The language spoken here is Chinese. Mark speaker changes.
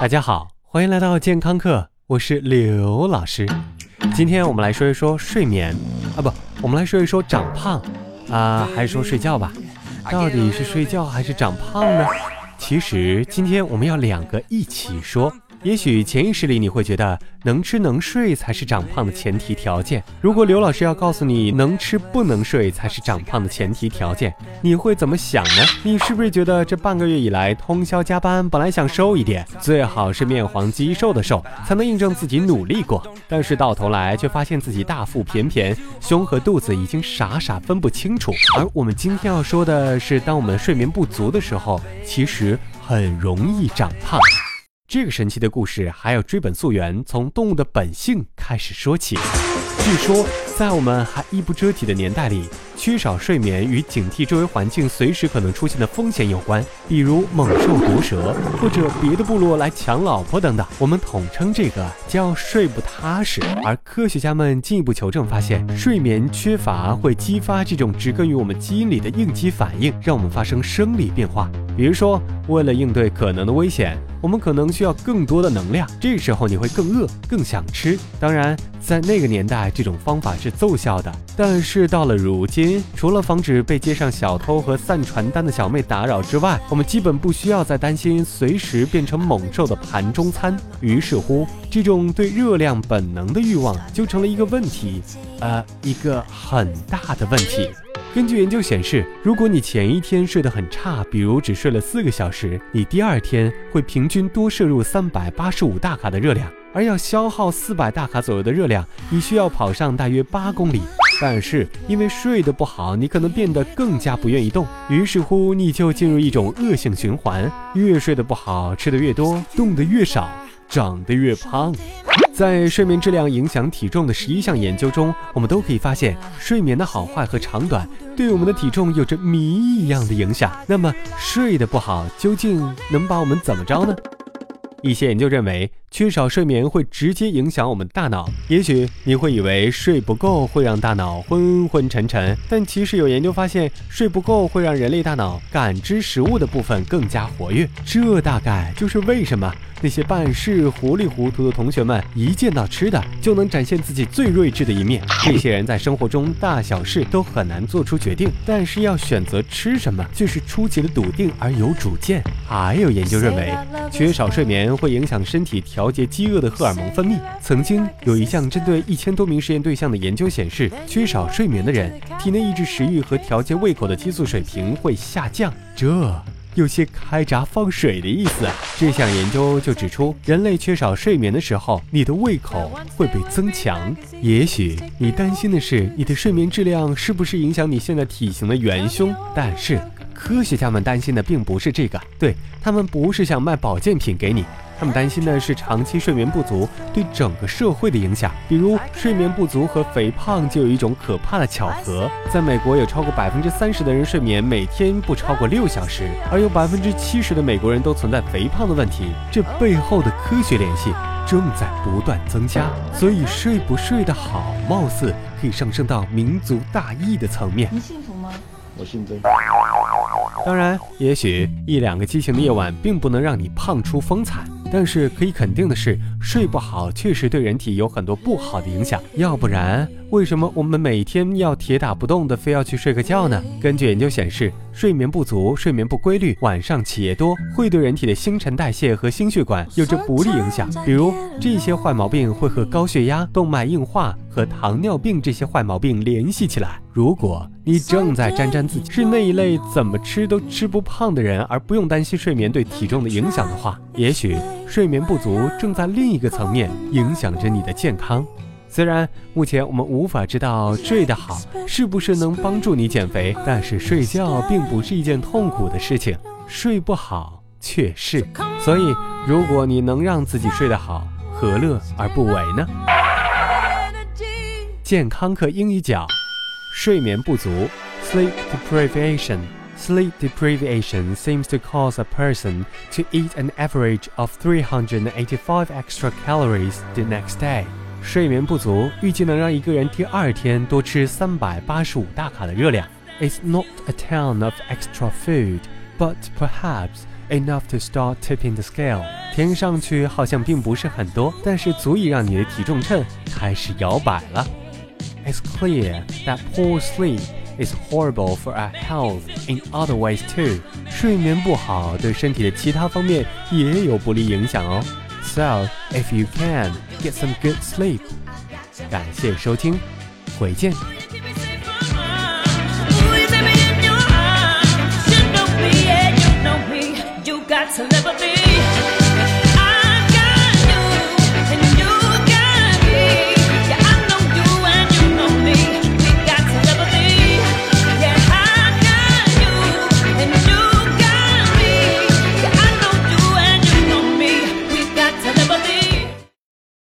Speaker 1: 大家好，欢迎来到健康课，我是刘老师。今天我们来说一说睡眠啊，不，我们来说一说长胖啊，还是说睡觉吧？到底是睡觉还是长胖呢？其实今天我们要两个一起说。也许潜意识里你会觉得能吃能睡才是长胖的前提条件。如果刘老师要告诉你能吃不能睡才是长胖的前提条件，你会怎么想呢？你是不是觉得这半个月以来通宵加班，本来想瘦一点，最好是面黄肌瘦的瘦，才能印证自己努力过，但是到头来却发现自己大腹便便，胸和肚子已经傻傻分不清楚。而我们今天要说的是，当我们睡眠不足的时候，其实很容易长胖。这个神奇的故事还要追本溯源，从动物的本性开始说起。据说，在我们还衣不遮体的年代里，缺少睡眠与警惕周围环境随时可能出现的风险有关，比如猛兽毒蛇或者别的部落来抢老婆等等。我们统称这个叫睡不踏实。而科学家们进一步求证发现，睡眠缺乏会激发这种植根于我们基因里的应激反应，让我们发生生理变化。比如说，为了应对可能的危险，我们可能需要更多的能量。这时候你会更饿，更想吃。当然，在那个年代，这种方法是奏效的。但是到了如今，除了防止被街上小偷和散传单的小妹打扰之外，我们基本不需要再担心随时变成猛兽的盘中餐。于是乎，这种对热量本能的欲望就成了一个问题，呃，一个很大的问题。根据研究显示，如果你前一天睡得很差，比如只睡了四个小时，你第二天会平均多摄入三百八十五大卡的热量，而要消耗四百大卡左右的热量，你需要跑上大约八公里。但是因为睡得不好，你可能变得更加不愿意动，于是乎你就进入一种恶性循环：越睡得不好，吃的越多，动得越少，长得越胖。在睡眠质量影响体重的十一项研究中，我们都可以发现，睡眠的好坏和长短对我们的体重有着谜一样的影响。那么，睡得不好究竟能把我们怎么着呢？一些研究认为，缺少睡眠会直接影响我们大脑。也许你会以为睡不够会让大脑昏昏沉沉，但其实有研究发现，睡不够会让人类大脑感知食物的部分更加活跃。这大概就是为什么那些办事糊里糊涂的同学们，一见到吃的就能展现自己最睿智的一面。这些人在生活中大小事都很难做出决定，但是要选择吃什么，却是出奇的笃定而有主见。还有研究认为，缺少睡眠会影响身体调调节饥饿的荷尔蒙分泌。曾经有一项针对一千多名实验对象的研究显示，缺少睡眠的人体内抑制食欲和调节胃口的激素水平会下降。这有些开闸放水的意思。这项研究就指出，人类缺少睡眠的时候，你的胃口会被增强。也许你担心的是你的睡眠质量是不是影响你现在体型的元凶，但是。科学家们担心的并不是这个，对他们不是想卖保健品给你，他们担心的是长期睡眠不足对整个社会的影响。比如，睡眠不足和肥胖就有一种可怕的巧合。在美国，有超过百分之三十的人睡眠每天不超过六小时，而有百分之七十的美国人都存在肥胖的问题。这背后的科学联系正在不断增加，所以睡不睡得好，貌似可以上升到民族大义的层面。
Speaker 2: 你幸福吗？
Speaker 3: 我姓曾。
Speaker 1: 当然，也许一两个激情的夜晚并不能让你胖出风采，但是可以肯定的是，睡不好确实对人体有很多不好的影响。要不然，为什么我们每天要铁打不动的非要去睡个觉呢？根据研究显示，睡眠不足、睡眠不规律、晚上起夜多，会对人体的新陈代谢和心血管有着不利影响。比如，这些坏毛病会和高血压、动脉硬化和糖尿病这些坏毛病联系起来。如果你正在沾沾自喜，是那一类怎么吃都吃不胖的人，而不用担心睡眠对体重的影响的话，也许睡眠不足正在另一个层面影响着你的健康。虽然目前我们无法知道睡得好是不是能帮助你减肥，但是睡觉并不是一件痛苦的事情，睡不好却是。所以，如果你能让自己睡得好，何乐而不为呢？健康课英语角。睡眠不足，sleep deprivation. Sleep deprivation seems to cause a person to eat an average of 385 extra calories the next day. 睡眠不足预计能让一个人第二天多吃三百八十五大卡的热量。It's not a ton of extra food, but perhaps enough to start tipping the scale。听上去好像并不是很多，但是足以让你的体重秤开始摇摆了。It's clear that poor sleep is horrible for our health in other ways too。睡眠不好对身体的其他方面也有不利影响哦。 So if you can get some good sleep，感谢收听，回见。
Speaker 2: got to never be